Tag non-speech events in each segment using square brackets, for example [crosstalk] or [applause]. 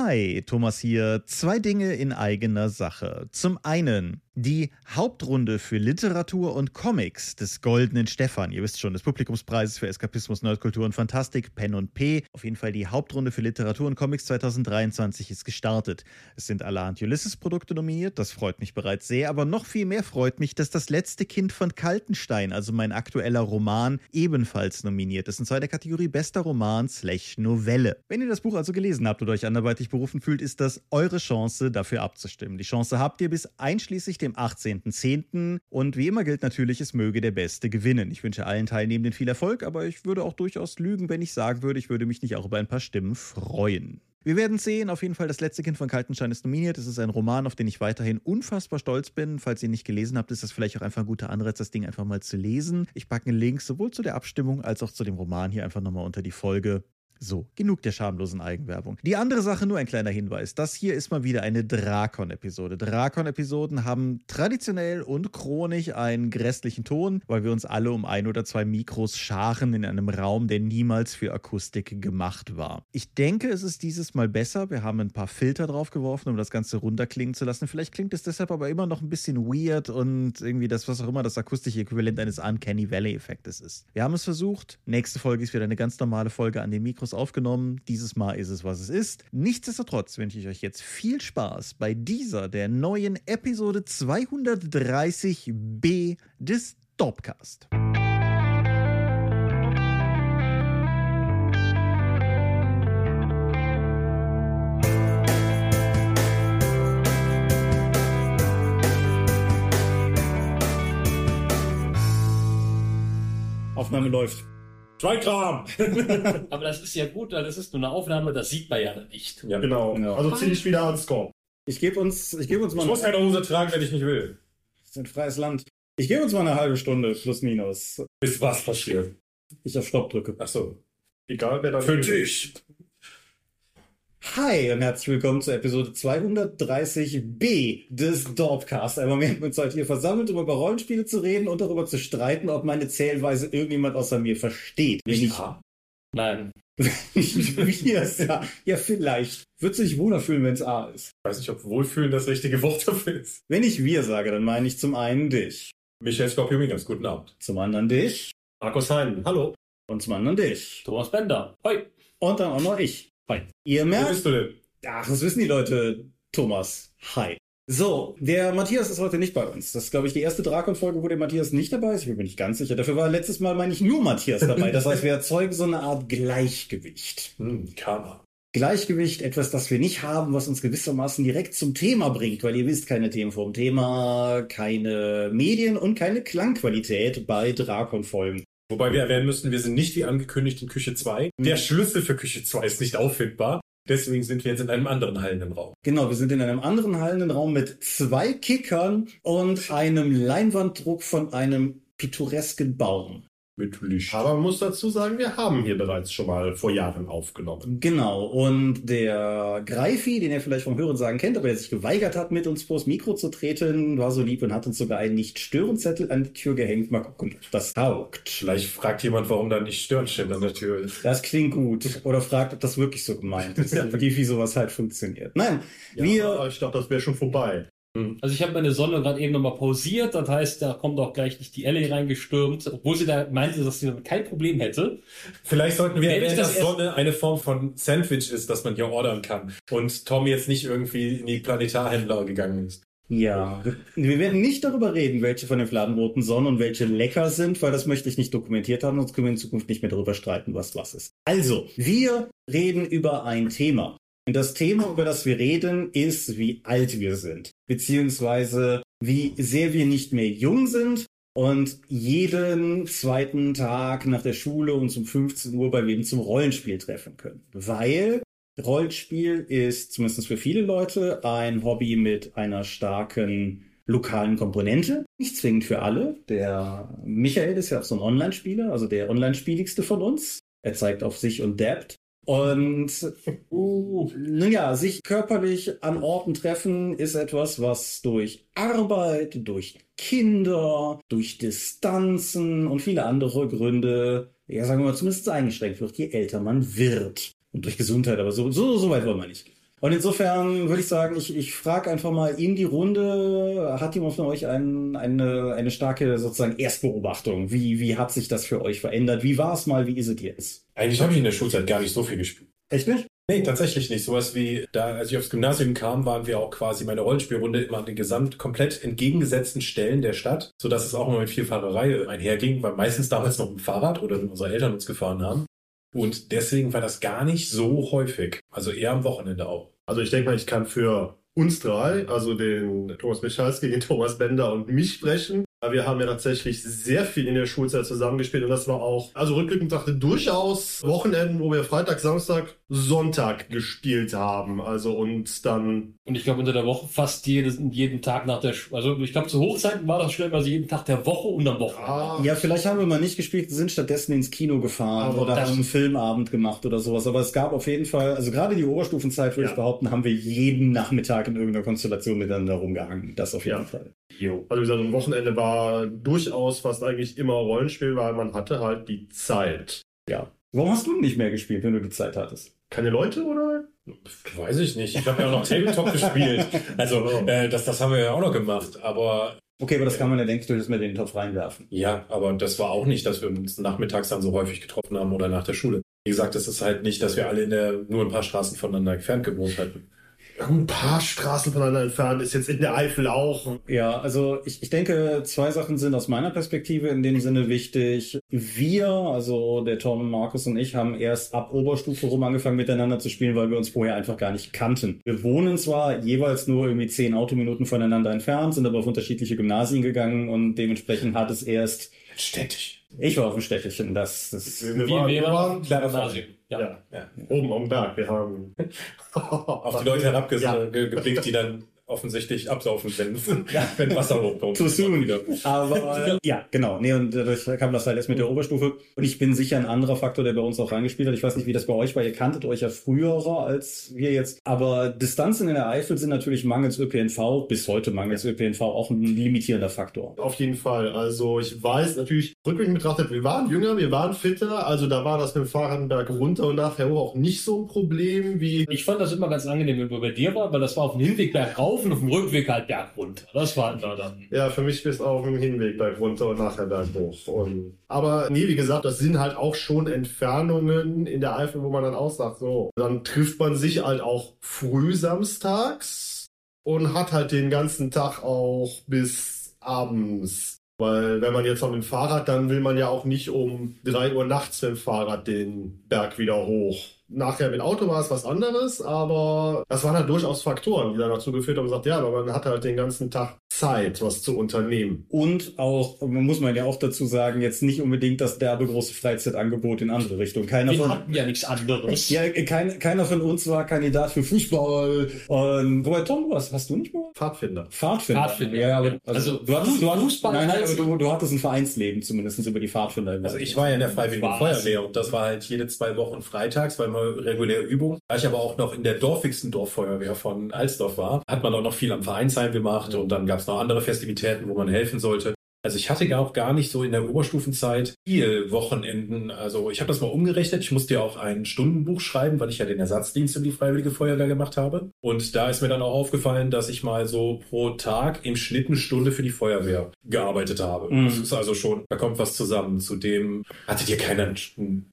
Hi, Thomas hier. Zwei Dinge in eigener Sache. Zum einen die Hauptrunde für Literatur und Comics des Goldenen Stefan, ihr wisst schon, des Publikumspreises für Eskapismus, Nerdkultur und Fantastik, Pen und P. Auf jeden Fall die Hauptrunde für Literatur und Comics 2023 ist gestartet. Es sind alle Ulysses-Produkte nominiert, das freut mich bereits sehr, aber noch viel mehr freut mich, dass das letzte Kind von Kaltenstein, also mein aktueller Roman, ebenfalls nominiert ist, und zwar der Kategorie Bester Roman slash Novelle. Wenn ihr das Buch also gelesen habt oder euch anderweitig berufen fühlt, ist das eure Chance, dafür abzustimmen. Die Chance habt ihr bis einschließlich dem dem 18.10. Und wie immer gilt natürlich, es möge der Beste gewinnen. Ich wünsche allen Teilnehmenden viel Erfolg, aber ich würde auch durchaus lügen, wenn ich sagen würde, ich würde mich nicht auch über ein paar Stimmen freuen. Wir werden sehen. Auf jeden Fall, das letzte Kind von Kaltenstein ist nominiert. Es ist ein Roman, auf den ich weiterhin unfassbar stolz bin. Falls ihr ihn nicht gelesen habt, ist das vielleicht auch einfach ein guter Anreiz, das Ding einfach mal zu lesen. Ich packe einen Link sowohl zu der Abstimmung als auch zu dem Roman hier einfach nochmal unter die Folge. So, genug der schamlosen Eigenwerbung. Die andere Sache, nur ein kleiner Hinweis. Das hier ist mal wieder eine Drakon-Episode. Drakon-Episoden haben traditionell und chronisch einen grässlichen Ton, weil wir uns alle um ein oder zwei Mikros scharen in einem Raum, der niemals für Akustik gemacht war. Ich denke, es ist dieses Mal besser. Wir haben ein paar Filter draufgeworfen, um das Ganze runterklingen zu lassen. Vielleicht klingt es deshalb aber immer noch ein bisschen weird und irgendwie das, was auch immer das akustische Äquivalent eines Uncanny Valley-Effektes ist. Wir haben es versucht. Nächste Folge ist wieder eine ganz normale Folge an den Mikros Mikros aufgenommen. Dieses Mal ist es, was es ist. Nichtsdestotrotz wünsche ich euch jetzt viel Spaß bei dieser, der neuen Episode 230b des Dopcast. Aufnahme läuft. Schweigkram! [laughs] Aber das ist ja gut, das ist nur eine Aufnahme, das sieht man ja nicht. Ja, genau. genau. Also zieh dich wieder ans Score. Ich gebe uns, ich gebe uns mal. Ich muss keine Hose tragen, wenn ich nicht will. Das ist ein freies Land. Ich gebe uns mal eine halbe Stunde, plus minus. Bis was passiert? Ich auf Stopp drücke. Ach so. Egal, wer da Für dich. Hi und herzlich willkommen zur Episode 230b des Dorpcast. Einmal mehr haben wir uns heute hier versammelt, um über Rollenspiele zu reden und darüber zu streiten, ob meine Zählweise irgendjemand außer mir versteht. Wenn ich, Nein. [laughs] wir ja, ja, vielleicht. Wird sich wohler fühlen, wenn es A ist. Ich weiß nicht, ob wohlfühlen das richtige Wort dafür ist. Wenn ich wir sage, dann meine ich zum einen dich. Michael Skorpio-Mingas, guten Abend. Zum anderen dich. Markus Heinen, hallo. Und zum anderen dich. Thomas Bender, hoi. Und dann auch noch ich. Hi. Ihr merkt. Wer bist du denn? Ach, das wissen die Leute. Thomas. Hi. So, der Matthias ist heute nicht bei uns. Das ist, glaube ich, die erste Drakon-Folge, wo der Matthias nicht dabei ist. Ich bin mir nicht ganz sicher. Dafür war letztes Mal, meine ich, nur Matthias dabei. Das heißt, wir erzeugen so eine Art Gleichgewicht. [laughs] Hm, Karma. Gleichgewicht, etwas, das wir nicht haben, was uns gewissermaßen direkt zum Thema bringt, weil ihr wisst, keine Themen vom Thema, keine Medien und keine Klangqualität bei Drakon-Folgen. Wobei wir erwähnen müssen, wir sind nicht wie angekündigt in Küche 2. Der. Schlüssel für Küche 2 ist nicht auffindbar. Deswegen sind wir jetzt in einem anderen hallenden Raum. Genau, wir sind in einem anderen hallenden Raum mit zwei Kickern und einem Leinwanddruck von einem pittoresken Baum mit Licht. Aber man muss dazu sagen, wir haben hier bereits schon mal vor Jahren aufgenommen. Genau. Und der Greifi, den ihr vielleicht vom Hörensagen kennt, aber der sich geweigert hat, mit uns vors Mikro zu treten, war so lieb und hat uns sogar einen Nicht-Stören-Zettel an die Tür gehängt. Mal gucken, ob das taugt. Vielleicht fragt jemand, warum da nicht Stören steht an der Tür ist. Das klingt gut. Oder fragt, ob das wirklich so gemeint ist. [laughs] ja. Wie, wie sowas halt funktioniert. Nein, ja, wir... Ich dachte, das wäre schon vorbei. Hm. Also ich habe meine Sonne gerade eben nochmal pausiert, das heißt, da kommt auch gleich nicht die Ellie reingestürmt, obwohl sie da meinte, dass sie damit kein Problem hätte. Vielleicht sollten wir erwähnen, dass Sonne eine Form von Sandwich ist, das man hier ordern kann und Tom jetzt nicht irgendwie in die Planetarhändler gegangen ist. Ja, wir werden nicht darüber reden, welche von den fladenroten Sonnen und welche lecker sind, weil das möchte ich nicht dokumentiert haben, sonst können wir in Zukunft nicht mehr darüber streiten, was was ist. Also, wir reden über ein Thema. Und das Thema, über das wir reden, ist, wie alt wir sind, beziehungsweise wie sehr wir nicht mehr jung sind und jeden zweiten Tag nach der Schule uns um 15 Uhr bei wem zum Rollenspiel treffen können. Weil Rollenspiel ist zumindest für viele Leute ein Hobby mit einer starken lokalen Komponente. Nicht zwingend für alle. Der Michael ist ja auch so ein Online-Spieler, also der online-spieligste von uns. Er zeigt auf sich und dappt. Und uh, naja, sich körperlich an Orten treffen ist etwas, was durch Arbeit, durch Kinder, durch Distanzen und viele andere Gründe, ja sagen wir mal, zumindest eingeschränkt wird, je älter man wird. Und durch Gesundheit, aber so, so, so weit wollen wir nicht. Und insofern würde ich sagen, ich, ich frage einfach mal in die Runde, hat jemand von euch ein, eine, eine starke sozusagen Erstbeobachtung? Wie, wie hat sich das für euch verändert? Wie war es mal? Wie ist es jetzt? Eigentlich habe ich in der Schulzeit gar nicht so viel gespielt. Echt nicht? Nee, tatsächlich nicht. Sowas wie, da, als ich aufs Gymnasium kam, waren wir auch quasi meine Rollenspielrunde immer an den gesamt komplett entgegengesetzten Stellen der Stadt, sodass es auch immer mit viel Fahrerei einherging, weil meistens damals noch mit dem Fahrrad oder unsere Eltern uns gefahren haben. Und deswegen war das gar nicht so häufig. Also eher am Wochenende auch. Also ich denke mal, ich kann für uns drei, also den Thomas Michalski, den Thomas Bender und mich sprechen. Wir haben ja tatsächlich sehr viel in der Schulzeit zusammengespielt und das war auch, also rückblickend dachte durchaus Wochenenden, wo wir Freitag, Samstag, Sonntag gespielt haben. Also und dann. Und ich glaube unter der Woche fast jedes, jeden Tag nach der, Sch also ich glaube zu Hochzeiten war das schnell mal so jeden Tag der Woche und am Wochenende. Ah. Ja, vielleicht haben wir mal nicht gespielt, sind stattdessen ins Kino gefahren Aber oder haben einen Filmabend gemacht oder sowas. Aber es gab auf jeden Fall, also gerade die Oberstufenzeit würde ja. ich behaupten, haben wir jeden Nachmittag in irgendeiner Konstellation miteinander rumgehangen. Das auf jeden ja. Fall. Jo. Also wie gesagt, ein Wochenende war durchaus fast eigentlich immer Rollenspiel, weil man hatte halt die Zeit. Ja. Warum hast du nicht mehr gespielt, wenn du die Zeit hattest? Keine Leute oder? Weiß ich nicht. Ich habe ja auch noch Tabletop gespielt. [laughs] Also äh, das, das haben wir ja auch noch gemacht. Aber Okay, aber das kann man ja, denke ich, durchaus mit in den Topf reinwerfen. Ja, aber das war auch nicht, dass wir uns nachmittags dann so häufig getroffen haben oder nach der Schule. Wie gesagt, es ist halt nicht, dass wir alle in der, nur ein paar Straßen voneinander entfernt gewohnt hätten ein paar Straßen voneinander entfernt, ist jetzt in der Eifel auch. Ja, also ich, ich denke, zwei Sachen sind aus meiner Perspektive in dem Sinne wichtig. Wir, also der Tom, Markus und ich, haben erst ab Oberstufe rum angefangen miteinander zu spielen, weil wir uns vorher einfach gar nicht kannten. Wir wohnen zwar jeweils nur irgendwie zehn Autominuten voneinander entfernt, sind aber auf unterschiedliche Gymnasien gegangen und dementsprechend hat es erst... Städtisch. Ich war auf dem Städtchen, das, das wir, wir, waren, wir waren Gymnasium. Ja. Ja. ja. Oben am Berg. Wir haben auf die Leute [laughs] herabgeblickt, ja. die dann offensichtlich absaufen, wenn, ja. [laughs] [laughs] wenn Wasser hochkommt. Too soon. Wieder. Aber ja, genau. Nee, und dadurch kam das halt erst mit der Oberstufe. Und ich bin sicher ein anderer Faktor, der bei uns auch reingespielt hat. Ich weiß nicht, wie das bei euch war. Ihr kanntet euch ja früher als wir jetzt. Aber Distanzen in der Eifel sind natürlich mangels ÖPNV, bis heute mangels ÖPNV, auch ein limitierender Faktor. Auf jeden Fall. Also ich weiß natürlich, rückblickend betrachtet, wir waren jünger, wir waren fitter. Also da war das mit dem Fahrradberg runter und nachher auch nicht so ein Problem wie... Ich fand das immer ganz angenehm, wenn wir bei dir waren, weil das war auf dem Hinweg bergauf rauf und auf dem Rückweg halt berg runter. Das war da dann. Ja, für mich bist auch im Hinweg berg runter und nachher berg hoch. Und, aber nee, wie gesagt, das sind halt auch schon Entfernungen in der Eifel, wo man dann auch sagt, so, dann trifft man sich halt auch früh samstags und hat halt den ganzen Tag auch bis abends weil wenn man jetzt auf dem Fahrrad, dann will man ja auch nicht um drei Uhr nachts mit dem Fahrrad den Berg wieder hoch. Nachher mit Auto war es was anderes, aber das waren halt durchaus Faktoren, die dann dazu geführt haben, gesagt, ja, aber man hat halt den ganzen Tag Zeit, was zu unternehmen. Und auch, muss man ja auch dazu sagen, jetzt nicht unbedingt das derbe große Freizeitangebot in andere Richtungen. Keiner Wir von, hatten ja nichts anderes. Ja, kein, keiner von uns war Kandidat für Fußball. Und, wobei, Tom, was hast du nicht mal? Pfadfinder. Pfadfinder. Pfadfinder. Ja, aber, also, also du hattest, du hattest, Fußball nein, nein, aber du, du hattest ein Vereinsleben zumindest über die Pfadfinder. Also ich war ja in der Freiwilligen Feuerwehr und das war halt jede zwei Wochen freitags, weil man reguläre Übung. Da ich aber auch noch in der dorfigsten Dorffeuerwehr von Alsdorf war, hat man auch noch viel am Vereinsheim gemacht und dann gab es noch andere Festivitäten wo man helfen sollte. Also ich hatte auch gar nicht so in der Oberstufenzeit viel Wochenenden. Also ich habe das mal umgerechnet. Ich musste ja auch ein Stundenbuch schreiben, weil ich ja den Ersatzdienst für die Freiwillige Feuerwehr gemacht habe. Und da ist mir dann auch aufgefallen, dass ich mal so pro Tag im Schnitt eine Stunde für die Feuerwehr gearbeitet habe. Mhm. Das ist also schon, da kommt was zusammen. Zudem hattet ihr keinen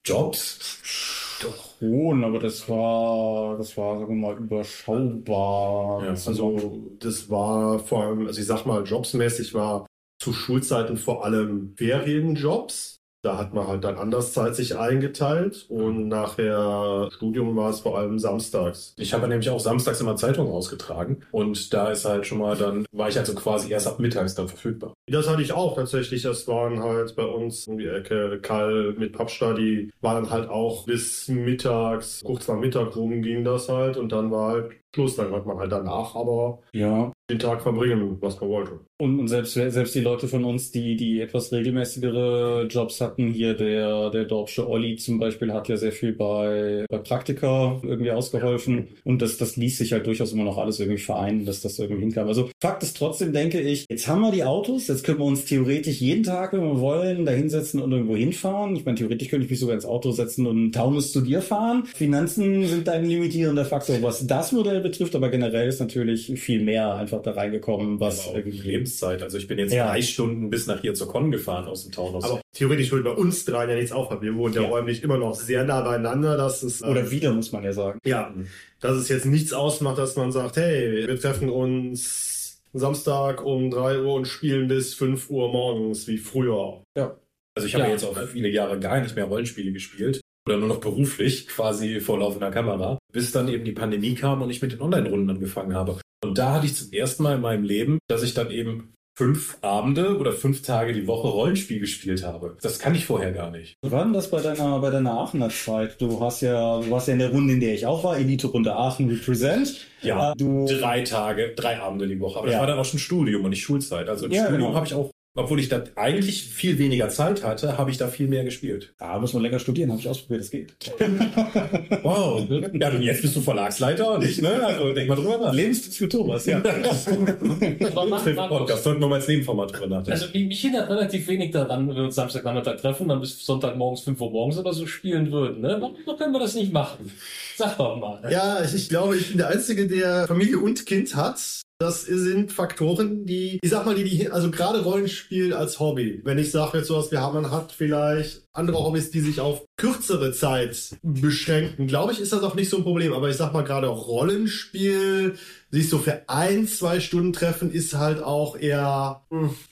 Jobs? Doch schon, aber das war, das war, sagen wir mal, überschaubar. Ja, also das war vor allem, also ich sag mal, jobsmäßig war zu Schulzeiten vor allem Ferienjobs. Da hat man halt dann anders Zeit sich eingeteilt und nachher Studium war es vor allem samstags. Ich habe nämlich auch samstags immer Zeitungen ausgetragen und da ist halt schon mal dann, war ich also quasi erst ab mittags dann verfügbar. Das hatte ich auch tatsächlich. Das waren halt bei uns um die Ecke Kall mit Pappstadt, die waren halt auch bis mittags, kurz nach Mittag rum ging das halt und dann war halt Schluss, dann hat man halt danach aber. Ja, den Tag verbringen, was man wollte. Und, und selbst, selbst die Leute von uns, die, die etwas regelmäßigere Jobs hatten, hier der, der Dorpsche Olli zum Beispiel hat ja sehr viel bei, bei Praktika irgendwie ausgeholfen. Und das, das ließ sich halt durchaus immer noch alles irgendwie vereinen, dass das irgendwie hinkam. Also Fakt ist trotzdem, denke ich, jetzt haben wir die Autos, jetzt können wir uns theoretisch jeden Tag, wenn wir wollen, da hinsetzen und irgendwo hinfahren. Ich meine, theoretisch könnte ich mich sogar ins Auto setzen und einen Taunus zu dir fahren. Finanzen sind ein limitierender Faktor, was das Modell betrifft, aber generell ist natürlich viel mehr einfach da reingekommen, was Aber auch irgendwie Lebenszeit. Also ich bin jetzt Ja. drei Stunden bis nach hier zur Con gefahren aus dem Townhaus. Aber theoretisch würde bei uns dreien ja nichts aufhören. Wir wohnen ja, Ja. räumlich immer noch sehr nah beieinander. Das ist, äh, oder wieder, muss man ja sagen. ja, dass es jetzt nichts ausmacht, dass man sagt, hey, wir treffen uns Samstag um 3 Uhr und spielen bis 5 Uhr morgens, wie früher. Also ich habe Ja. ja. jetzt auch viele Jahre gar nicht mehr Rollenspiele gespielt. Oder nur noch beruflich, quasi vor laufender Kamera. Bis dann eben die Pandemie kam und ich mit den Online-Runden angefangen habe. Und da hatte ich zum ersten Mal in meinem Leben, dass ich dann eben fünf Abende oder fünf Tage die Woche Rollenspiel gespielt habe. Das kann ich vorher gar nicht. Wie war denn das bei deiner, bei deiner Aachener Zeit? Du hast ja, du warst ja in der Runde, in der ich auch war, Elite-Runde Aachen Represent. Ja, Äh, du, drei Tage, drei Abende die Woche. Aber Ja. das war dann auch schon Studium und nicht Schulzeit. Also im Ja, Studium genau. habe ich auch, obwohl ich da eigentlich viel weniger Zeit hatte, habe ich da viel mehr gespielt. ah, muss man länger studieren, habe ich ausprobiert, das geht. [laughs] Wow. Ja, und jetzt bist du Verlagsleiter, nicht, ne? Also denk mal drüber nach. Lebenstipps für Thomas, ja. [laughs] Podcast sollten wir mal als Nebenformat drüber nachdenken. Also mich hindert relativ wenig daran, wenn wir uns Samstagnachmittag treffen, dann bis Sonntagmorgens 5 Uhr morgens oder so spielen würden. Ne? Warum warum können wir das nicht machen? Sag doch mal. Ja, ich, ich glaube, ich bin der Einzige, der Familie und Kind hat. Das sind Faktoren, die, ich sag mal, die, die also gerade Rollenspiel als Hobby. Wenn ich sage jetzt sowas, wir haben, man hat vielleicht andere Hobbys, die sich auf kürzere Zeit beschränken, glaube ich, ist das auch nicht so ein Problem. Aber ich sag mal, gerade auch Rollenspiel, sich so für ein, zwei Stunden treffen, ist halt auch eher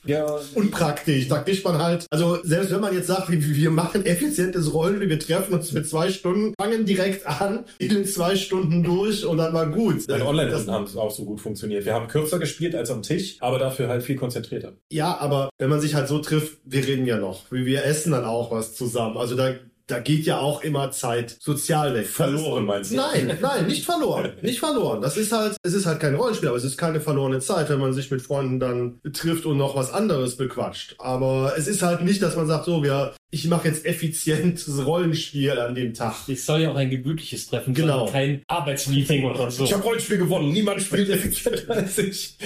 ja, unpraktisch. Da kriegt man halt, also selbst wenn man jetzt sagt, wir, machen effizientes Rollenspiel, wir treffen uns für zwei Stunden, fangen direkt an, spielen zwei Stunden durch und dann war gut. Deine Das- Online-Runden haben auch so gut funktioniert. Wir haben kürzer gespielt als am Tisch, aber dafür halt viel konzentrierter. Ja, aber wenn man sich halt so trifft, wir reden ja noch. Wir essen dann auch was zusammen. Also da, da geht ja auch immer Zeit sozial weg. Verloren meinst du? Nein, nein, nicht verloren. [laughs] Nicht verloren. Das ist halt, es ist halt kein Rollenspiel, aber es ist keine verlorene Zeit, wenn man sich mit Freunden dann trifft und noch was anderes bequatscht. Aber es ist halt nicht, dass man sagt, so, wir, ich mache jetzt effizientes Rollenspiel an dem Tag. Es soll ja auch ein gemütliches Treffen Genau. sein, kein Arbeitsmeeting [laughs] oder so. Ich habe Rollenspiel gewonnen. Niemand spielt effizienter [laughs] als ich.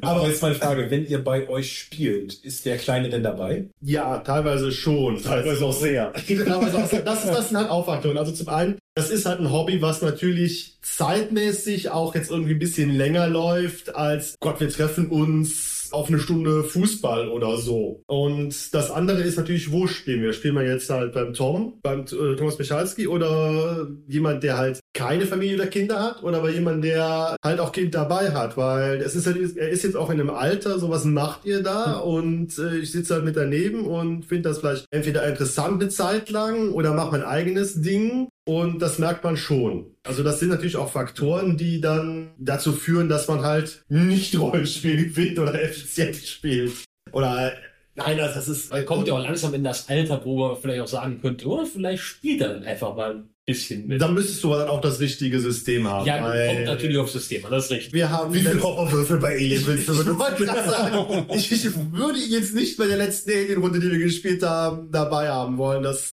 Aber jetzt meine Frage, wenn ihr bei euch spielt, ist der Kleine denn dabei? Ja, teilweise schon. teilweise auch sehr. [laughs] Teilweise auch sehr. Das, ist- das sind halt Faktoren. Also zum einen, das ist halt ein Hobby, was natürlich zeitmäßig auch jetzt irgendwie ein bisschen länger läuft als Gott, wir treffen uns auf eine Stunde Fußball oder so. Und das andere ist natürlich, wo spielen wir? Spielen wir jetzt halt beim Tom, beim äh, Thomas Michalski oder jemand, der halt keine Familie oder Kinder hat oder bei jemand, der halt auch Kind dabei hat, weil es ist halt, er ist jetzt auch in einem Alter, so was macht ihr da und äh, ich sitze halt mit daneben und finde das vielleicht entweder interessant eine Zeit lang oder mache mein eigenes Ding und das merkt man schon. Also das sind natürlich auch Faktoren, die dann dazu führen, dass man halt nicht [laughs] Rollenspiel gewinnt oder effizient spielt. Oder nein, also das ist Weil kommt ja auch langsam in das Alter, wo man vielleicht auch sagen könnte, oh, vielleicht spielt er dann einfach mal bisschen mit. dann müsstest du aber dann auch das richtige System haben. ja, weil- kommt natürlich aufs System an, das ist richtig. Wir haben Wie viele Horrorwürfel bei Alien willst du Ich sagen, ich, ich würde ihn jetzt nicht bei der letzten Alien-Runde, die wir gespielt haben, dabei haben wollen. Das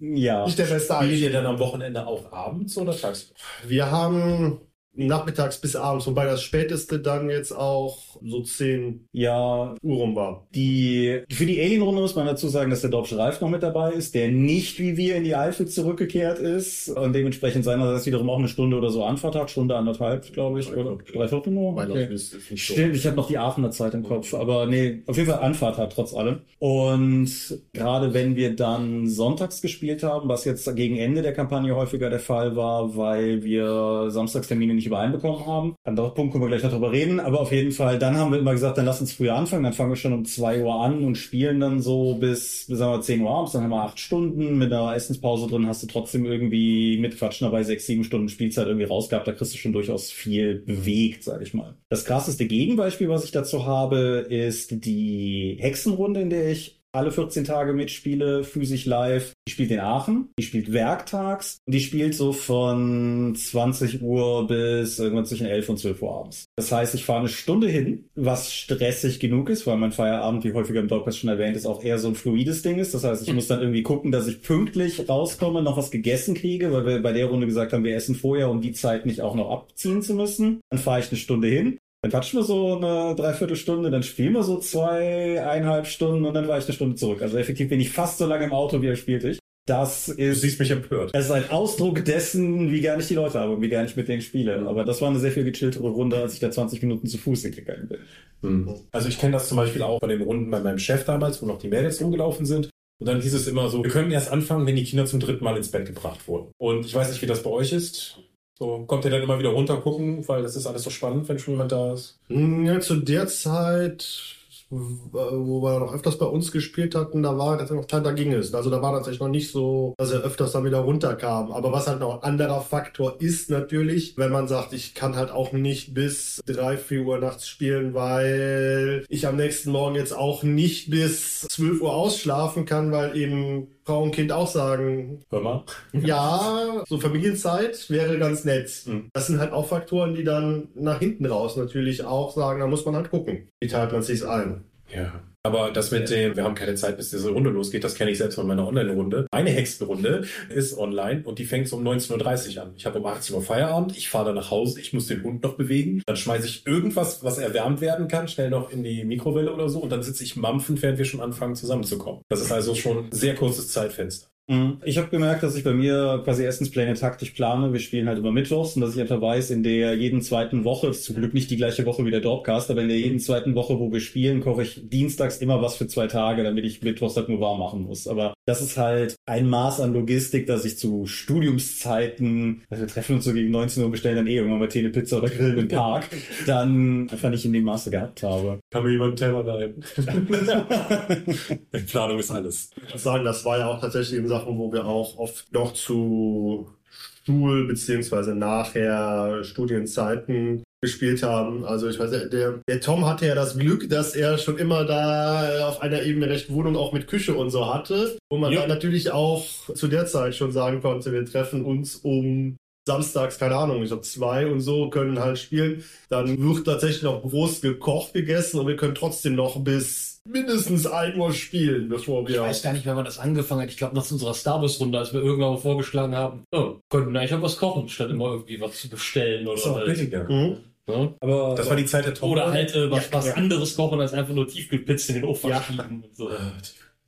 Ja. nicht der beste Spielt ihr dann am Wochenende auch abends oder tagsüber? Wir haben nachmittags bis abends, wobei das späteste dann jetzt auch so 10 Ja, Uhr rum war. die, für die Alien-Runde muss man dazu sagen, dass der Dorpsche Ralf noch mit dabei ist, der nicht wie wir in die Eifel zurückgekehrt ist und dementsprechend seinerseits wiederum auch eine Stunde oder so Anfahrt hat, Stunde anderthalb, glaube ich, oder drei Viertel nur. Okay. Stimmt, ich habe noch die Aachener Zeit im Kopf, aber nee, auf jeden Fall Anfahrt hat trotz allem. Und gerade wenn wir dann sonntags gespielt haben, was jetzt gegen Ende der Kampagne häufiger der Fall war, weil wir Samstagstermine nicht übereinbekommen haben. Anderer Punkt können wir gleich noch drüber reden, aber auf jeden Fall, dann haben wir immer gesagt, dann lass uns früher anfangen, dann fangen wir schon um zwei Uhr an und spielen dann so bis, sagen wir 10 Uhr abends, dann haben wir acht Stunden, mit einer Essenspause drin. Hast du trotzdem irgendwie mit Quatschen dabei sechs, sieben Stunden Spielzeit irgendwie rausgehabt, da kriegst du schon durchaus viel bewegt, sag ich mal. Das krasseste Gegenbeispiel, was ich dazu habe, ist die Hexenrunde, in der ich alle 14 Tage mitspiele, physisch live. Die spielt in Aachen, die spielt werktags und die spielt so von 20 Uhr bis irgendwann zwischen 11 und 12 Uhr abends. Das heißt, ich fahre eine Stunde hin, was stressig genug ist, weil mein Feierabend, wie häufiger im Podcast schon erwähnt ist, auch eher so ein fluides Ding ist. Das heißt, ich muss dann irgendwie gucken, dass ich pünktlich rauskomme, noch was gegessen kriege, weil wir bei der Runde gesagt haben, wir essen vorher, um die Zeit nicht auch noch abziehen zu müssen. Dann fahre ich eine Stunde hin, dann quatschen wir so eine Dreiviertelstunde, dann spielen wir so zweieinhalb Stunden und dann war ich eine Stunde zurück. Also effektiv bin ich fast so lange im Auto, wie er spielte ich. Das Du ist, siehst mich empört. es ist ein Ausdruck dessen, wie gar nicht die Leute habe und wie gar nicht mit denen spiele. Aber das war eine sehr viel gechilltere Runde, als ich da 20 Minuten zu Fuß hingegangen bin. Mhm. Also ich kenne das zum Beispiel auch bei den Runden bei meinem Chef damals, wo noch die Mädels rumgelaufen sind. Und dann hieß es immer so, wir können erst anfangen, wenn die Kinder zum dritten Mal ins Bett gebracht wurden. Und ich weiß nicht, wie das bei euch ist. So, kommt ihr dann immer wieder runter gucken, weil das ist alles so spannend, wenn schon jemand da ist. Hm, Ja, zu der Zeit, wo wir noch öfters bei uns gespielt hatten, da war das noch Zeit, da ging es. Also da war tatsächlich noch nicht so, dass er öfters dann wieder runterkam. Aber was halt noch ein anderer Faktor ist natürlich, wenn man sagt, ich kann halt auch nicht bis drei, vier Uhr nachts spielen, weil ich am nächsten Morgen jetzt auch nicht bis 12 Uhr ausschlafen kann, weil eben Frau und Kind auch sagen, Hör mal. ja, so Familienzeit wäre ganz nett. Mhm. Das sind halt auch Faktoren, die dann nach hinten raus natürlich auch sagen, da muss man halt gucken. Wie teilt man sich's ein? Ja. Aber das mit dem, wir haben keine Zeit, bis diese Runde losgeht, das kenne ich selbst von meiner Online-Runde. Meine Hexenrunde ist online und die fängt um 19.30 Uhr an. Ich habe um 18 Uhr Feierabend, ich fahre dann nach Hause, ich muss den Hund noch bewegen. Dann schmeiße ich irgendwas, was erwärmt werden kann, schnell noch in die Mikrowelle oder so und dann sitze ich mampfend, während wir schon anfangen zusammenzukommen. Das ist also schon ein sehr kurzes Zeitfenster. Mhm. Ich habe gemerkt, dass ich bei mir quasi erstens Pläne taktisch plane. Wir spielen halt immer Mittwochs und dass ich einfach weiß, in der jeden zweiten Woche, ist zum Glück nicht die gleiche Woche wie der Dropcast, aber in der jeden zweiten Woche, wo wir spielen, koche ich dienstags immer was für zwei Tage, damit ich Mittwochs halt nur warm machen muss. Aber das ist halt ein Maß an Logistik, dass ich zu Studiumszeiten, also wir treffen uns so gegen 19 Uhr, bestellen dann eh irgendwann mal Telepizza oder Grillen im Park, [laughs] dann einfach nicht in dem Maße gehabt habe. Kann mir jemand einen Teller bleiben? [laughs] Planung ist alles. Ich muss sagen, das war ja auch tatsächlich eben Sachen, wo wir auch oft noch zu Schul- beziehungsweise nachher Studienzeiten gespielt haben. Also ich weiß, der, der Tom hatte ja das Glück, dass er schon immer da auf einer Ebene recht Wohnung auch mit Küche und so hatte, wo man Ja. dann natürlich auch zu der Zeit schon sagen konnte, wir treffen uns um samstags, keine Ahnung, ich glaube zwei und so, können halt spielen. Dann wird tatsächlich noch groß gekocht, gegessen und wir können trotzdem noch bis mindestens ein Uhr spielen, bevor Ich wir... weiß gar nicht, wann man das angefangen hat. Ich glaube, nach unserer Star Wars-Runde, als wir irgendwann mal vorgeschlagen haben, oh, könnten wir eigentlich auch was kochen, statt immer irgendwie was zu bestellen oder auch halt, billiger. Mhm. ne? Aber Das war die Zeit der Tom. Oder halt äh, was, Ja, was ja. anderes kochen, als einfach nur Tiefkühlpizza in den Ofen Ja. schieben. Und so.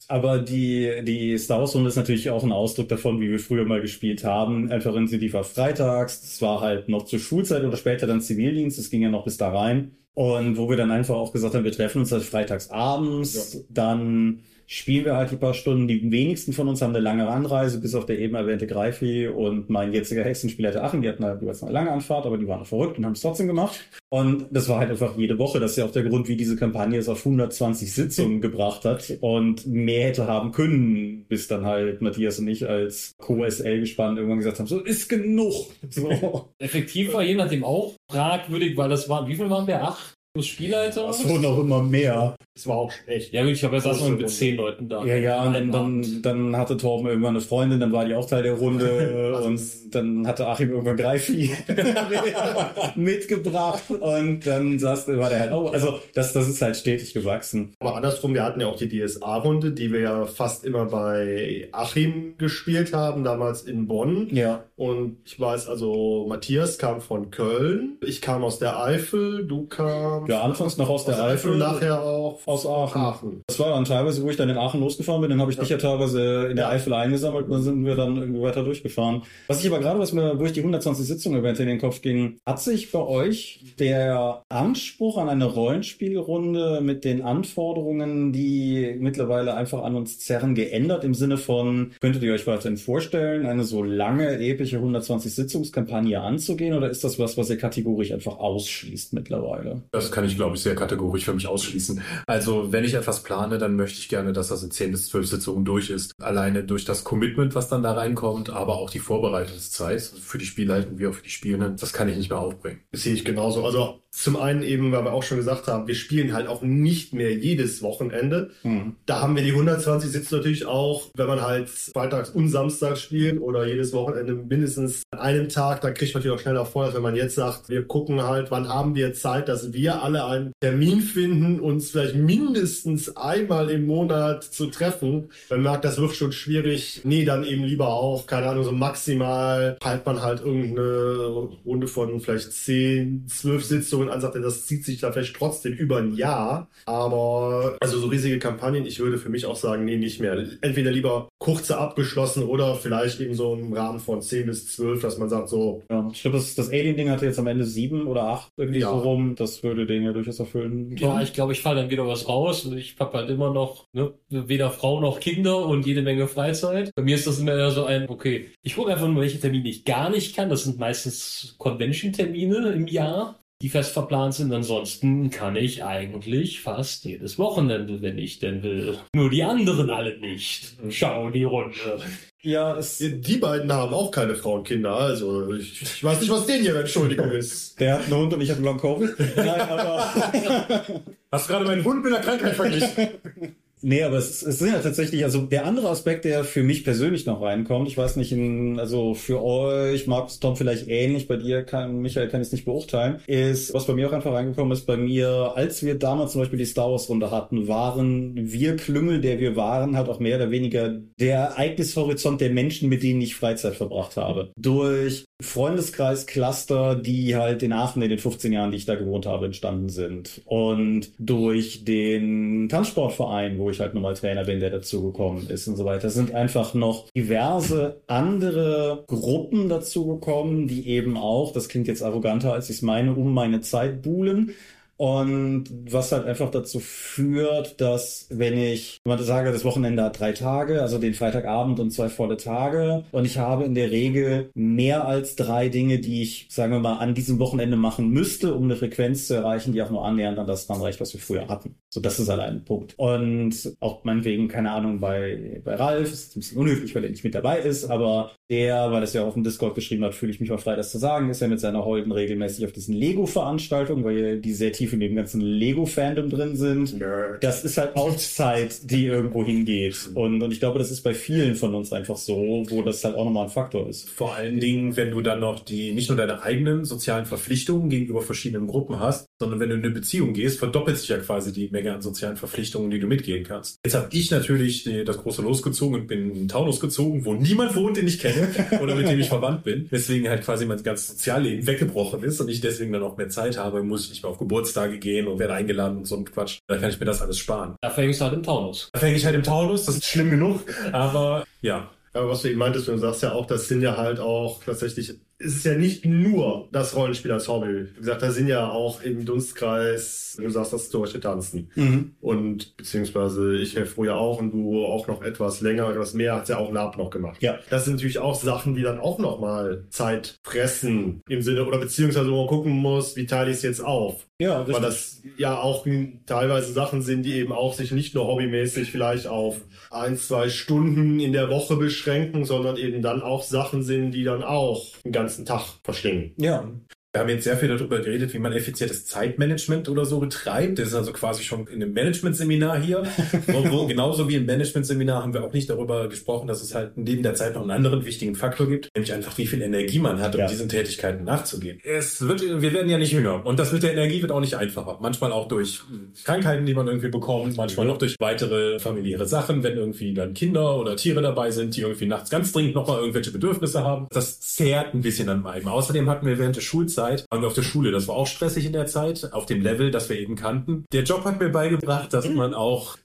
Aber die, die Star Wars Runde ist natürlich auch ein Ausdruck davon, wie wir früher mal gespielt haben. Einfach intensiv war freitags. Das war halt noch zur Schulzeit oder später dann Zivildienst. Das ging ja noch bis da rein. Und wo wir dann einfach auch gesagt haben, wir treffen uns halt freitags abends. Dann spielen wir halt die paar Stunden. Die wenigsten von uns haben eine lange Anreise, bis auf der eben erwähnte Greifi und mein jetziger Hexenspieler der Achen. Die hatten halt jeweils eine lange Anfahrt, aber die waren verrückt und haben es trotzdem gemacht. Und das war halt einfach jede Woche. Das ist ja auch der Grund, wie diese Kampagne es auf 120 Sitzungen [laughs] gebracht hat und mehr hätte haben können, bis dann halt Matthias und ich als Co-SL gespannt irgendwann gesagt haben, so ist genug. So, [laughs] Effektiv war je nachdem auch fragwürdig, weil das waren, wie viel waren wir? Acht plus Spielleiter? so noch immer mehr. Das war auch echt. Ja gut, ich habe jetzt erstmal mit zehn Leuten da. Ja, ja, und dann, dann, dann hatte Torben irgendwann eine Freundin, dann war die auch Teil der Runde [laughs] und dann hatte Achim irgendwann Greifi [laughs] mitgebracht und dann saß, war der halt, oh, also das, das ist halt stetig gewachsen. Aber andersrum, wir hatten ja auch die DSA-Runde, die wir ja fast immer bei Achim gespielt haben, damals in Bonn. Ja. Und ich weiß also, Matthias kam von Köln, ich kam aus der Eifel, du kamst Ja, anfangs noch aus der Eifel. und nachher auch Aus Aachen. Aachen. Das war dann teilweise, wo ich dann in Aachen losgefahren bin, dann habe ich dich ja teilweise in der Ja. Eifel eingesammelt und dann sind wir dann irgendwie weiter durchgefahren. Was ich aber gerade, was mir, wo ich die 120 Sitzungen erwähnte, in den Kopf ging, hat sich bei euch der Anspruch an eine Rollenspielrunde mit den Anforderungen, die mittlerweile einfach an uns zerren, geändert im Sinne von, könntet ihr euch weiterhin vorstellen, eine so lange, epische 120 Sitzungskampagne anzugehen oder ist das was, was ihr kategorisch einfach ausschließt mittlerweile? Das Kann ich, glaube ich, sehr kategorisch für mich ausschließen. Also, wenn ich etwas plane, dann möchte ich gerne, dass das in 10 bis 12 Sitzungen durch ist. Alleine durch das Commitment, was dann da reinkommt, aber auch die Vorbereitungszeit für die Spielleiter wie auch für die Spielenden, das kann ich nicht mehr aufbringen. Das sehe ich genauso. Also zum einen eben, weil wir auch schon gesagt haben, wir spielen halt auch nicht mehr jedes Wochenende. Mhm. Da haben wir die 120 Sitze natürlich auch, wenn man halt freitags und samstags spielt oder jedes Wochenende mindestens an einem Tag, dann kriegt man natürlich auch schneller voll, als wenn man jetzt sagt, wir gucken halt, wann haben wir Zeit, dass wir alle einen Termin finden, uns vielleicht mindestens einmal im Monat zu treffen. Man merkt, das wird schon schwierig. Nee, dann eben lieber auch, keine Ahnung, so maximal halt man halt irgendeine Runde von vielleicht 10, 12 Sitzungen an, sagt er, das zieht sich da vielleicht trotzdem über ein Jahr. Aber also so riesige Kampagnen, ich würde für mich auch sagen, nee, nicht mehr. Entweder lieber kurze abgeschlossen oder vielleicht eben so im Rahmen von 10 bis 12, dass man sagt, so, Ja, ich glaube, das, das Alien-Ding hatte jetzt am Ende sieben oder acht irgendwie Ja. so rum. Das würde den ja durchaus erfüllen. Ja, ich glaube, ich falle dann wieder was raus. Und Ich habe halt immer noch ne, weder Frau noch Kinder und jede Menge Freizeit. Bei mir ist das immer eher so ein, okay, ich gucke einfach nur, welche Termine ich gar nicht kann. Das sind meistens Convention-Termine im Jahr, die fest verplant sind. Ansonsten kann ich eigentlich fast jedes Wochenende, wenn ich denn will. Nur die anderen alle nicht. Schau die Runde. Ja, es, die beiden haben auch keine Frau und Kinder. Also ich, ich weiß nicht, was denen ihre Entschuldigung ist. [laughs] der hat einen Hund und ich habe Long Covid. Nein, aber. [laughs] Hast du gerade meinen Hund mit der Krankheit verglichen? [laughs] Nee, aber es, es sind ja tatsächlich, also der andere Aspekt, der für mich persönlich noch reinkommt, ich weiß nicht, in, also für euch, Markus, Tom vielleicht ähnlich, bei dir kann, Michael kann ich es nicht beurteilen, ist, was bei mir auch einfach reingekommen ist, bei mir, als wir damals zum Beispiel die Star Wars Runde hatten, waren wir Klüngel, der wir waren, halt auch mehr oder weniger der Ereignishorizont der Menschen, mit denen ich Freizeit verbracht habe. Durch Freundeskreis, Cluster, die halt in Aachen in den 15 Jahren, die ich da gewohnt habe, entstanden sind. Und durch den Tanzsportverein, wo ich halt nochmal Trainer bin, der dazugekommen ist und so weiter, sind einfach noch diverse andere Gruppen dazugekommen, die eben auch, das klingt jetzt arroganter, als ich es meine, um meine Zeit buhlen. Und was halt einfach dazu führt, dass wenn ich, wenn man sage, das Wochenende hat drei Tage, also den Freitagabend und zwei volle Tage, und ich habe in der Regel mehr als drei Dinge, die ich, sagen wir mal, an diesem Wochenende machen müsste, um eine Frequenz zu erreichen, die auch nur annähernd an das ranreicht, was wir früher hatten. So, das ist allein ein Punkt. Und auch meinetwegen, keine Ahnung, bei, bei Ralf, ist ein bisschen unhöflich, weil er nicht mit dabei ist, aber der, weil es ja auf dem Discord geschrieben hat, fühle ich mich mal frei, das zu sagen, ist ja mit seiner Holden regelmäßig auf diesen Lego-Veranstaltungen, weil die sehr tief in dem ganzen Lego-Fandom drin sind. Das ist halt auch Zeit, die irgendwo hingeht. Und, und ich glaube, das ist bei vielen von uns einfach so, wo das halt auch nochmal ein Faktor ist. Vor allen Dingen, wenn du dann noch die, nicht nur deine eigenen sozialen Verpflichtungen gegenüber verschiedenen Gruppen hast, sondern wenn du in eine Beziehung gehst, verdoppelt sich ja quasi die Menge an sozialen Verpflichtungen, die du mitgehen kannst. Jetzt habe ich natürlich das große Los gezogen und bin in Taunus gezogen, wo niemand wohnt, den ich kenne [laughs] oder mit dem ich verwandt bin. Deswegen halt quasi mein ganzes Sozialleben weggebrochen ist und ich deswegen dann auch mehr Zeit habe, muss ich nicht mehr auf Geburtstage gehen und werde eingeladen und so ein Quatsch. Da kann ich mir das alles sparen. Dafür hängst du halt im Taunus. Da fänge ich halt im Taunus, das ist schlimm genug, aber ja. Aber was du eben meintest, du sagst ja auch, das sind ja halt auch tatsächlich, es ist ja nicht nur das Rollenspiel als Hobby. Wie gesagt, da sind ja auch im Dunstkreis, du sagst das historische Tanzen. Mhm. Und beziehungsweise ich ja früher auch und du auch noch etwas länger, etwas mehr hat's ja auch Lab noch gemacht. Ja. Das sind natürlich auch Sachen, die dann auch nochmal Zeit fressen im Sinne, oder beziehungsweise wo man gucken muss, wie teile ich es jetzt auf. Ja, Weil das ja auch teilweise Sachen sind, die eben auch sich nicht nur hobbymäßig vielleicht auf ein, zwei Stunden in der Woche beschränken, sondern eben dann auch Sachen sind, die dann auch den ganzen Tag verschlingen. Ja, Wir haben jetzt sehr viel darüber geredet, wie man effizientes Zeitmanagement oder so betreibt. Das ist also quasi schon in einem Management-Seminar hier. [laughs] wo, wo, genauso wie im Management-Seminar haben wir auch nicht darüber gesprochen, dass es halt neben der Zeit noch einen anderen wichtigen Faktor gibt, nämlich einfach wie viel Energie man hat, um Ja. diesen Tätigkeiten nachzugehen. Es wird, wir werden ja nicht jünger und das mit der Energie wird auch nicht einfacher. Manchmal auch durch Krankheiten, die man irgendwie bekommt, manchmal auch durch weitere familiäre Sachen, wenn irgendwie dann Kinder oder Tiere dabei sind, die irgendwie nachts ganz dringend nochmal irgendwelche Bedürfnisse haben. Das zehrt ein bisschen an meinem. Außerdem hatten wir während der Schulzeit, waren wir auf der Schule, das war auch stressig in der Zeit, auf dem Level, das wir eben kannten. Der Job hat mir beigebracht, dass man auch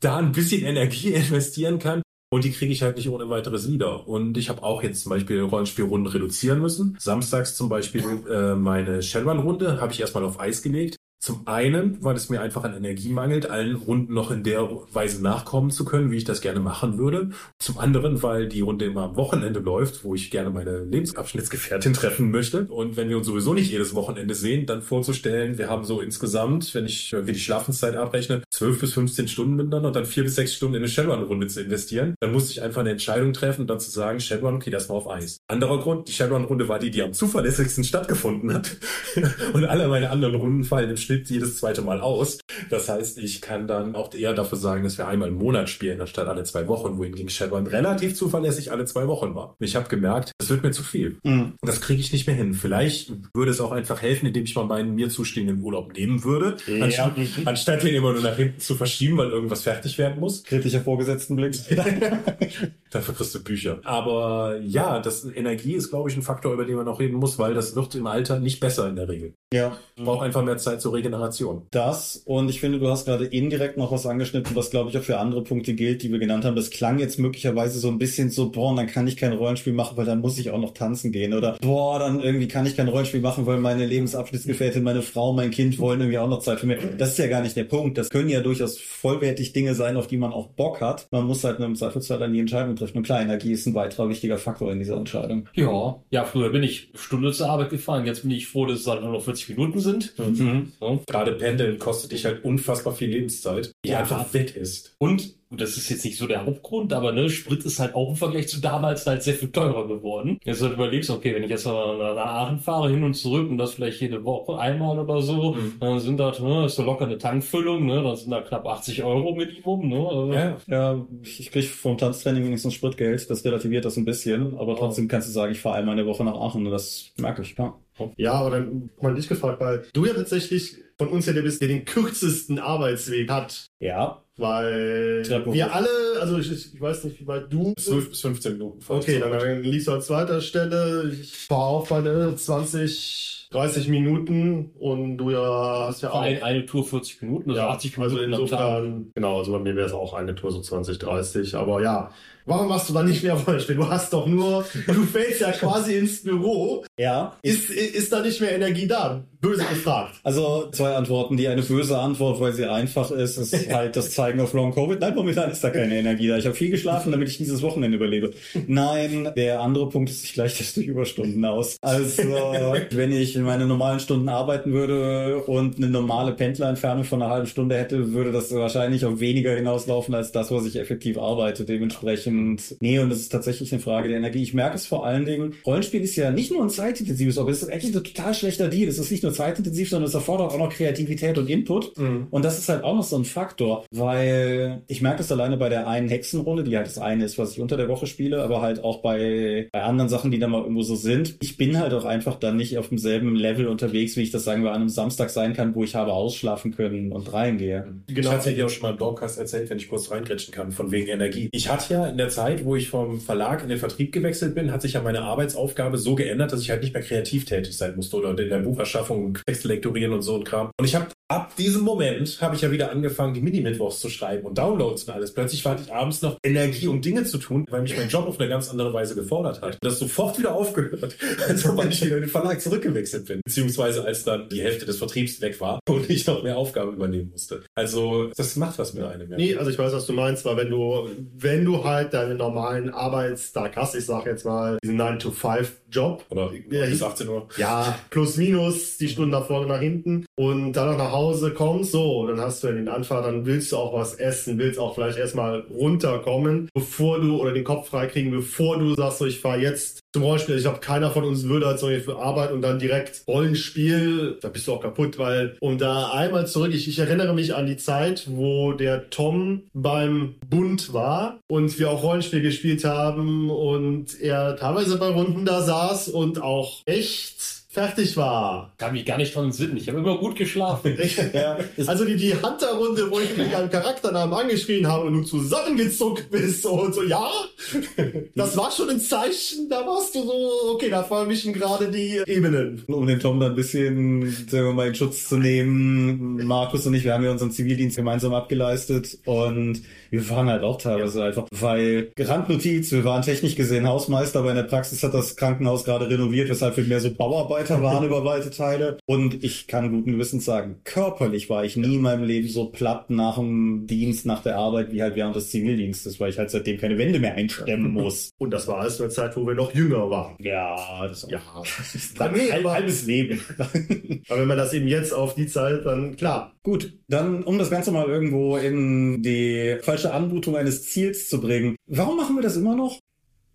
da ein bisschen Energie [laughs] investieren kann. Und die kriege ich halt nicht ohne weiteres wieder. Und ich habe auch jetzt zum Beispiel Rollenspielrunden reduzieren müssen. Samstags zum Beispiel äh, meine Shadowrun-Runde habe ich erstmal auf Eis gelegt. Zum einen, weil es mir einfach an Energie mangelt, allen Runden noch in der Weise nachkommen zu können, wie ich das gerne machen würde. Zum anderen, weil die Runde immer am Wochenende läuft, wo ich gerne meine Lebensabschnittsgefährtin treffen möchte. Und wenn wir uns sowieso nicht jedes Wochenende sehen, dann vorzustellen, wir haben so insgesamt, wenn ich wie die Schlafenszeit abrechne, 12 bis 15 Stunden miteinander und dann vier bis sechs Stunden in eine Shadowrun-Runde zu investieren, dann musste ich einfach eine Entscheidung treffen und dann zu sagen, Shadowrun, okay, das war auf Eis. Anderer Grund, die Shadowrun-Runde war die, die am zuverlässigsten stattgefunden hat. [laughs] und alle meine anderen Runden fallen im Schnitt jedes zweite Mal aus. Das heißt, ich kann dann auch eher dafür sagen, dass wir einmal im Monat spielen, anstatt alle zwei Wochen, wohingegen Shadowrun relativ zuverlässig alle zwei Wochen war. Ich habe gemerkt, das wird mir zu viel. Mhm. Das kriege ich nicht mehr hin. Vielleicht würde es auch einfach helfen, indem ich mal meinen mir zustehenden Urlaub nehmen würde, Ja. anstatt, anstatt den immer nur nach hinten zu verschieben, weil irgendwas fertig werden muss. Kritischer Vorgesetztenblick. [laughs] Dafür kriegst du Bücher. Aber ja, das Energie ist, glaube ich, ein Faktor, über den man noch reden muss, weil das wird im Alter nicht besser in der Regel. Ja. Braucht einfach mehr Zeit zur Regeneration. Das und ich finde, du hast gerade indirekt noch was angeschnitten, was glaube ich auch für andere Punkte gilt, die wir genannt haben. Das klang jetzt möglicherweise so ein bisschen so, boah, dann kann ich kein Rollenspiel machen, weil dann muss ich auch noch tanzen gehen. Oder boah, dann irgendwie kann ich kein Rollenspiel machen, weil meine Lebensabschnittsgefährtin, meine Frau, mein Kind wollen irgendwie auch noch Zeit für mich. Das ist ja gar nicht der Punkt. Das können ja durchaus vollwertig Dinge sein, auf die man auch Bock hat. Man muss halt im Zweifelsfall dann die Entscheidung treffen. Und klar, Energie ist ein weiterer wichtiger Faktor in dieser Entscheidung. Ja, ja, früher bin ich Stunde zur Arbeit gefahren. Jetzt bin ich froh, dass es dann nur noch 40 Minuten sind. Mhm. Ja. Gerade Pendeln kostet dich halt unfassbar viel Lebenszeit, die Ja. einfach weg ist. Und, und das ist jetzt nicht so der Hauptgrund, aber ne, Sprit ist halt auch im Vergleich zu damals halt sehr viel teurer geworden. Jetzt halt überlegst, okay, wenn ich jetzt mal nach Aachen fahre, hin und zurück und das vielleicht jede Woche einmal oder so, Mhm. dann sind das, ne, ist so locker eine Tankfüllung, ne, dann sind da knapp 80 Euro Minimum, ne. Also, Ja. Ja, ich ich krieg vom Tanztraining wenigstens Spritgeld, das relativiert das ein bisschen, aber trotzdem kannst du sagen, ich fahre einmal in der Woche nach Aachen und das merke ich, ja. Ja, aber dann mal dich gefragt, weil du ja tatsächlich von uns ja der bist, der den kürzesten Arbeitsweg hat. Ja, Weil Treppe wir hoch. alle, also ich, ich weiß nicht, wie weit du 12 bis 15 Minuten. Okay, dann, dann liest du an zweiter Stelle. Ich fahre auch meine 20, 30 Minuten und du ja hast ja auch. Ein, eine Tour 40 Minuten, also ja, 80 also Minuten Tag. insofern, genau, also bei mir wäre es auch eine Tour so 20, 30, aber ja. Warum machst du dann nicht mehr Rollenspiel? Du hast doch nur, du fällst ja quasi ins Büro. ja. Ist, ist da nicht mehr Energie da? Böse gefragt. Also zwei Antworten. Die eine böse Antwort, weil sie einfach ist, ist [laughs] halt das Zeigen auf Long Covid. Nein, momentan ist da keine Energie da. Ich habe viel geschlafen, damit ich dieses Wochenende überlebe. Nein, der andere Punkt ist, ich gleiche das durch Überstunden aus. Also [laughs] wenn ich meine normalen Stunden arbeiten würde und eine normale Pendlerentfernung von einer halben Stunde hätte, würde das wahrscheinlich auf weniger hinauslaufen als das, was ich effektiv arbeite. Dementsprechend, nee, und das ist tatsächlich eine Frage der Energie. Ich merke es vor allen Dingen, Rollenspiel ist ja nicht nur ein zeitintensives, aber es ist eigentlich ein total schlechter Deal. Es ist nicht nur zeitintensiv, sondern es erfordert auch noch Kreativität und Input. Und das ist halt auch noch so ein Faktor, weil ich merke es alleine bei der einen Hexenrunde, die halt das eine ist, was ich unter der Woche spiele, aber halt auch bei, bei anderen Sachen, die da mal irgendwo so sind. Ich bin halt auch einfach dann nicht auf demselben Level unterwegs, wie ich das sagen wir an einem Samstag sein kann, wo ich habe ausschlafen können und reingehe. Ich hatte ja dir auch schon mal im Blogcast erzählt, wenn ich kurz reingrätschen kann, von wegen Energie. Ich hatte ja in der Zeit, wo ich vom Verlag in den Vertrieb gewechselt bin, hat sich ja meine Arbeitsaufgabe so geändert, dass ich halt nicht mehr kreativ tätig sein musste oder in der Bucherschaffung Texte lektorieren und so ein Kram. Und ich habe ab diesem Moment habe ich ja wieder angefangen, die Mini-Mittwochs zu schreiben und Downloads und alles. Plötzlich hatte ich abends noch Energie, um Dinge zu tun, weil mich mein Job auf eine ganz andere Weise gefordert hat. Das sofort wieder aufgehört, [laughs] als ob ich wieder in den Verlag zurückgewechselt bin. Beziehungsweise als dann die Hälfte des Vertriebs weg war [laughs] und ich noch mehr Aufgaben übernehmen musste. Also das macht was mit einem. Ja. Nee, also ich weiß, was du meinst, weil wenn du, wenn du halt deinen normalen Arbeitstag hast, ich sag jetzt mal diesen 9-to-5-Job, Oder Ja, bis ich- 18 Uhr. ja, plus minus die Stunden nach vorne, nach hinten und dann noch nach Hause kommst, so, dann hast du ja den Anfahrt, dann willst du auch was essen, willst auch vielleicht erstmal runterkommen, bevor du, oder den Kopf freikriegen, bevor du sagst, so, ich fahre jetzt zum Rollenspiel. Ich glaube, keiner von uns würde halt so für Arbeit und dann direkt Rollenspiel, da bist du auch kaputt, weil, um da einmal zurück, ich, ich erinnere mich an die Zeit, wo der Tom beim Bund war und wir auch Rollenspiel gespielt haben und er teilweise bei Runden da saß und auch echt fertig war. Kann mich gar nicht dran entsinnen. Ich habe immer gut geschlafen. [laughs] Ja, Also die, die Hunter-Runde, wo ich mich einen Charakternamen angeschrien habe und du zusammengezuckt bist und so, ja, das war schon ein Zeichen, da warst du so, okay, da vermischen gerade die Ebenen. um den Tom da ein bisschen, sagen wir mal, in Schutz zu nehmen. Markus und ich, wir haben ja unseren Zivildienst gemeinsam abgeleistet und wir waren halt auch teilweise einfach, weil Randnotiz, wir waren technisch gesehen Hausmeister, aber in der Praxis hat das Krankenhaus gerade renoviert, weshalb wir mehr so Bauarbeiter [laughs] waren über weite Teile. Und ich kann guten Gewissens sagen, körperlich war ich nie in meinem Leben so platt nach dem Dienst, nach der Arbeit, wie halt während des Zivildienstes, weil ich halt seitdem keine Wände mehr einstemmen [laughs] muss. Und das war alles eine Zeit, wo wir noch jünger waren. Ja, das Ja. [laughs] ist ein halb, halbes Leben. Aber wenn man das eben jetzt auf die Zeit, dann klar. Gut, dann um das Ganze mal irgendwo in die falsche Anmutung eines Ziels zu bringen. Warum machen wir das immer noch?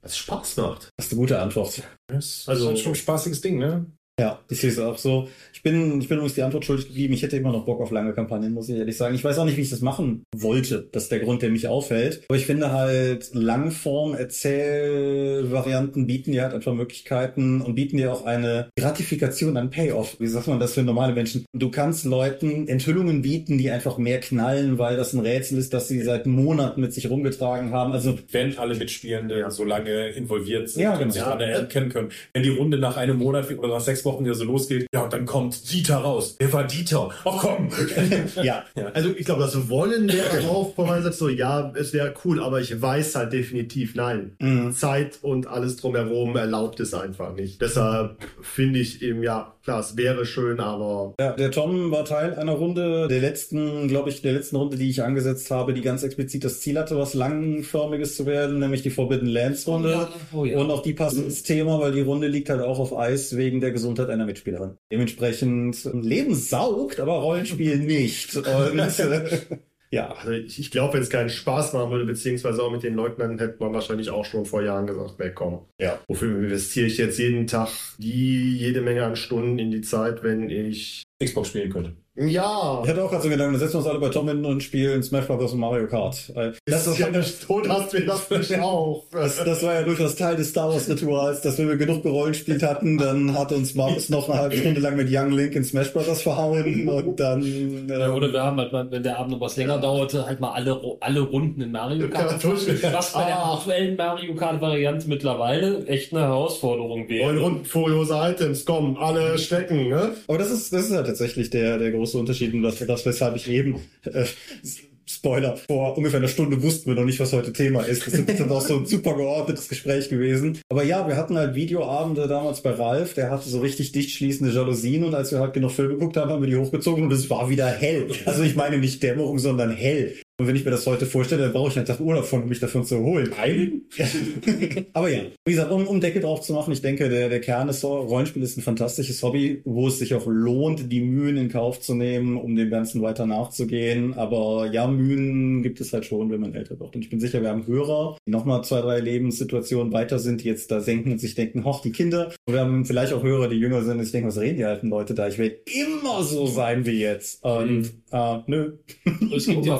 Was Spaß macht. Das ist eine gute Antwort. Das Also- ist halt schon ein spaßiges Ding, ne? Ja, ich sehe es auch so. Ich bin, ich bin übrigens die Antwort schuldig geblieben. Ich hätte immer noch Bock auf lange Kampagnen, muss ich ehrlich sagen. Ich weiß auch nicht, wie ich das machen wollte. Das ist der Grund, der mich aufhält. Aber ich finde halt, Langform-Erzählvarianten bieten dir halt einfach Möglichkeiten und bieten dir auch eine Gratifikation an Payoff. Wie sagt man das für normale Menschen? Du kannst Leuten Enthüllungen bieten, die einfach mehr knallen, weil das ein Rätsel ist, das sie seit Monaten mit sich rumgetragen haben. Also, Wenn alle Mitspielenden so lange involviert sind Ja, und genau. sich daran erkennen können. Wenn die Runde nach einem Monat oder nach sechs Wochen wieder so losgeht, ja, und dann kommt Dieter raus. Wer war Dieter? Ach komm! [laughs] ja. Also ich glaube, das Wollen wäre auch von meiner Seite so, ja, es wäre cool, aber ich weiß halt definitiv, nein. Mhm. Zeit und alles drumherum erlaubt es einfach nicht. Deshalb finde ich eben, ja, klar, es wäre schön, aber Ja, der Tom war Teil einer Runde, der letzten, glaube ich, der letzten Runde, die ich angesetzt habe, die ganz explizit das Ziel hatte, was langförmiges zu werden, nämlich die Forbidden Lands Runde. Oh ja. Und auch die passt ins Thema, weil die Runde liegt halt auch auf Eis wegen der Gesundheit einer Mitspielerin. Dementsprechend äh, Leben saugt, aber Rollenspiel nicht. [laughs] Und äh, ja, also ich, ich glaube, wenn es keinen Spaß machen würde, beziehungsweise auch mit den Leuten, dann hätte man wahrscheinlich auch schon vor Jahren gesagt, nee, komm. Ja. Wofür investiere ich jetzt jeden Tag die jede Menge an Stunden in die Zeit, wenn ich Xbox spielen könnte. Ja, ich hatte auch gerade so Gedanken, dann setzen wir uns alle bei Tom hin und spielen Smash Bros. und Mario Kart. Das ist ja tot hast wir das nicht [laughs] auch. Das, das war ja durchaus Teil des Star Wars Rituals, dass wenn wir genug gerollenspielt hatten, dann hat uns Markus noch eine halbe Stunde lang mit Young Link in Smash Bros. verhauen und dann äh, Ja, oder wir haben halt mal, wenn der Abend noch was länger dauerte, halt mal alle, alle Runden in Mario Kart. Ja, was bei der Ah. aktuellen Mario Kart Variante mittlerweile echt eine Herausforderung wäre. und furiose Items, komm, alle stecken, ne? Aber das ist, das ist ja tatsächlich der, der große Unterschied und das, das weshalb ich eben, äh, Spoiler, vor ungefähr einer Stunde wussten wir noch nicht, was heute Thema ist. Das ist dann auch so ein super geordnetes Gespräch gewesen. Aber ja, wir hatten halt Videoabende damals bei Ralf, der hatte so richtig dicht schließende Jalousien und als wir halt genug Film geguckt haben, haben wir die hochgezogen und es war wieder hell. Also ich meine nicht Dämmerung, sondern hell. Und wenn ich mir das heute vorstelle, dann brauche ich einen Tag Urlaub von, um mich davon zu erholen. [laughs] Aber ja, wie gesagt, um, um Decke drauf zu machen, ich denke, der, der Kern ist so, Rollenspiel ist ein fantastisches Hobby, wo es sich auch lohnt, die Mühen in Kauf zu nehmen, um dem Ganzen weiter nachzugehen. Aber ja, Mühen gibt es halt schon, wenn man älter wird. Und ich bin sicher, wir haben Hörer, die nochmal zwei, drei Lebenssituationen weiter sind, die jetzt da senken und sich denken, hoch, die Kinder. Und wir haben vielleicht auch Hörer, die jünger sind und sich denken, was reden die alten Leute da? Ich will immer so sein wie jetzt. Und äh, nö. Es gibt [laughs] ja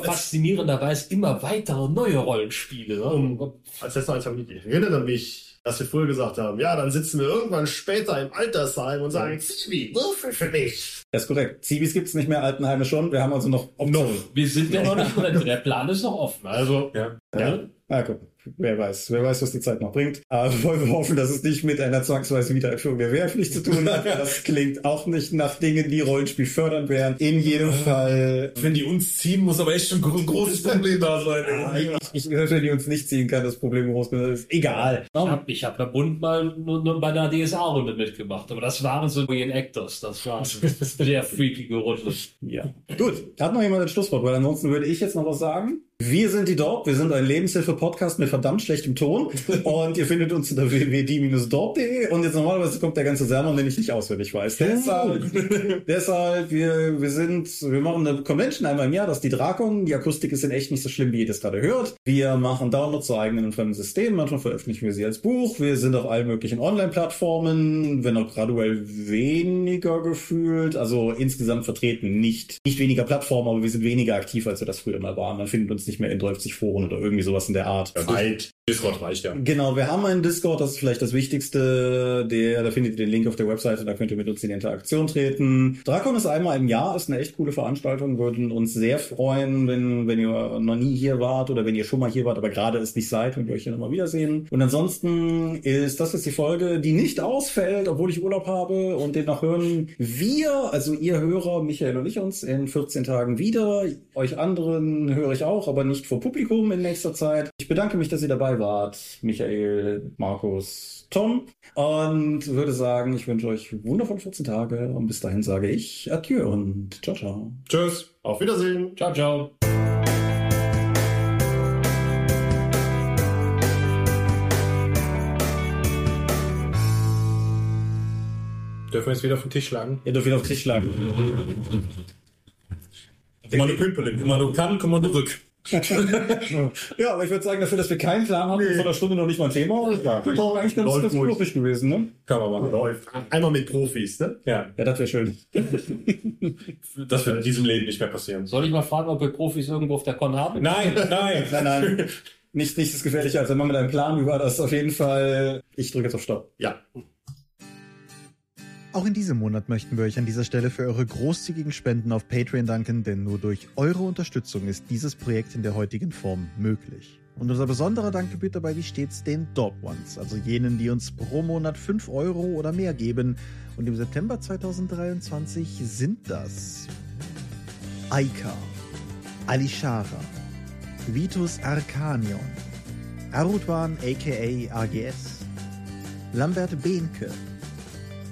faszinierenderweise immer weitere neue Rollenspiele. Ne? Als letztes Mal, ich erinnere mich, dass wir früher gesagt haben, ja, dann sitzen wir irgendwann später im Altersheim und sagen, Zivi, würfel für mich. Das ist korrekt. Zibis gibt's nicht mehr, Altenheime schon. Wir haben also noch Optionen. Wir sind ja noch nicht. [laughs] Der Plan ist noch offen. Also, Ja. Ja. Ah, guck. Wer weiß. Wer weiß, was die Zeit noch bringt. Aber wollen wir hoffen, dass es nicht mit einer zwangsweisen Wiedereinführung der Wehrpflicht zu tun hat. Das klingt auch nicht nach Dingen, die Rollenspiel fördern werden. In jedem Fall. Wenn die uns ziehen, muss aber echt schon ein großes Problem da sein. Ich, ich höre, die uns nicht ziehen kann, das Problem groß genug ist. Egal. ich habe ich hab da Bund mal nur, nur bei einer DSA-Runde mitgemacht. Aber das waren so Alien Actors. Das war eine [laughs] sehr freakige Runde. Ja. Gut. Hat noch jemand ein Schlusswort? Weil ansonsten würde ich jetzt noch was sagen. Wir sind die Dorp. Wir sind ein Lebenshilfe-Podcast mit verdammt schlechtem Ton. Und ihr findet uns unter www.die-dorp.de. Und jetzt normalerweise kommt der ganze Sermon, den ich nicht auswendig weiß. Deshalb, deshalb wir, wir sind, wir machen eine Convention einmal im Jahr, das ist die Drakon. Die Akustik ist in echt nicht so schlimm, wie ihr das gerade hört. Wir machen Downloads zu eigenen und fremden Systemen. Manchmal veröffentlichen wir sie als Buch. Wir sind auf allen möglichen Online-Plattformen, wenn auch graduell weniger gefühlt. Also insgesamt vertreten nicht, nicht weniger Plattformen, aber wir sind weniger aktiv, als wir das früher mal waren. Man findet uns nicht mehr in 30 Foren oder irgendwie sowas in der Art. Zeit. Discord reicht ja. Genau, wir haben einen Discord, das ist vielleicht das Wichtigste. Der, da findet ihr den Link auf der Webseite, da könnt ihr mit uns in Interaktion treten. Drakon ist einmal im Jahr, ist eine echt coole Veranstaltung, würden uns sehr freuen, wenn, wenn ihr noch nie hier wart oder wenn ihr schon mal hier wart, aber gerade es nicht seid, wenn wir euch hier nochmal wiedersehen. Und ansonsten ist das jetzt die Folge, die nicht ausfällt, obwohl ich Urlaub habe und demnach hören wir, also ihr Hörer, Michael und ich uns in 14 Tagen wieder. Euch anderen höre ich auch, aber nicht vor Publikum in nächster Zeit. Ich bedanke mich mich, dass ihr dabei wart. Michael, Markus, Tom. Und würde sagen, ich wünsche euch wundervolle 14 Tage. Und bis dahin sage ich Adieu und ciao, ciao. Tschüss. Auf Wiedersehen. Ciao, ciao. Dürfen wir jetzt wieder auf den Tisch schlagen? Ihr dürft wieder auf den Tisch schlagen. Kommando Pümpelin. Kommando kann, Kommando rück. Ja, aber ich würde sagen, dafür, dass wir keinen Plan haben, vor einer Stunde noch nicht mal ein Thema, ja, das ist eigentlich ganz, ganz glücklich gewesen, ne? Kann man machen. Läuft. Einmal mit Profis, ne? Ja, Ja, das wäre schön. [laughs] das wird in diesem Leben nicht mehr passieren. Soll ich mal fragen, ob wir Profis irgendwo auf der Con haben? Nein, [laughs] nein. Nein, nein. [laughs] Nicht, nichts ist gefährlicher als ein Mann mit einem Plan. War das? Auf jeden Fall. Ich drücke jetzt auf Stopp. Ja. Auch in diesem Monat möchten wir euch an dieser Stelle für eure großzügigen Spenden auf Patreon danken, denn nur durch eure Unterstützung ist dieses Projekt in der heutigen Form möglich. Und unser besonderer Dank gebührt dabei wie stets den Dog Ones, also jenen, die uns pro Monat 5 Euro oder mehr geben. Und im September 2023 sind das Aika, Alishara, Vitus Arcanion, Arutwan aka AGS, Lambert Behnke,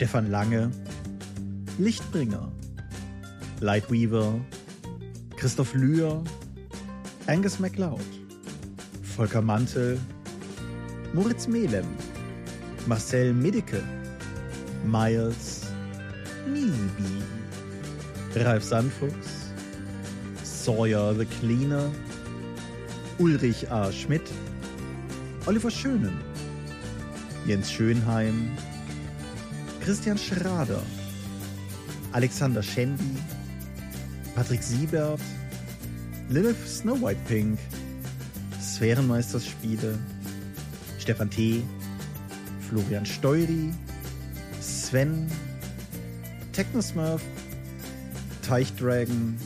Stefan Lange, Lichtbringer, Lightweaver, Christoph Lühr, Angus MacLeod, Volker Mantel, Moritz Melem, Marcel Medicke, Miles, Nibi, Ralf Sandfuchs, Sawyer the Cleaner, Ulrich A. Schmidt, Oliver Schönen, Jens Schönheim, Christian Schrader, Alexander Schendi, Patrick Siebert, Lilith Snow White Pink, Sphärenmeisterspiele, Stefan T., Florian Steury, Sven, Technosmurf, Teichdragon,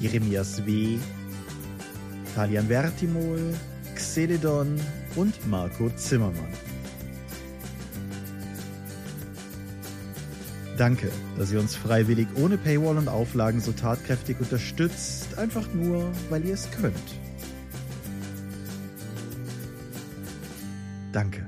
Jeremias W., Talian Vertimol, Xeledon und Marco Zimmermann. Danke, dass ihr uns freiwillig ohne Paywall und Auflagen so tatkräftig unterstützt, einfach nur, weil ihr es könnt. Danke.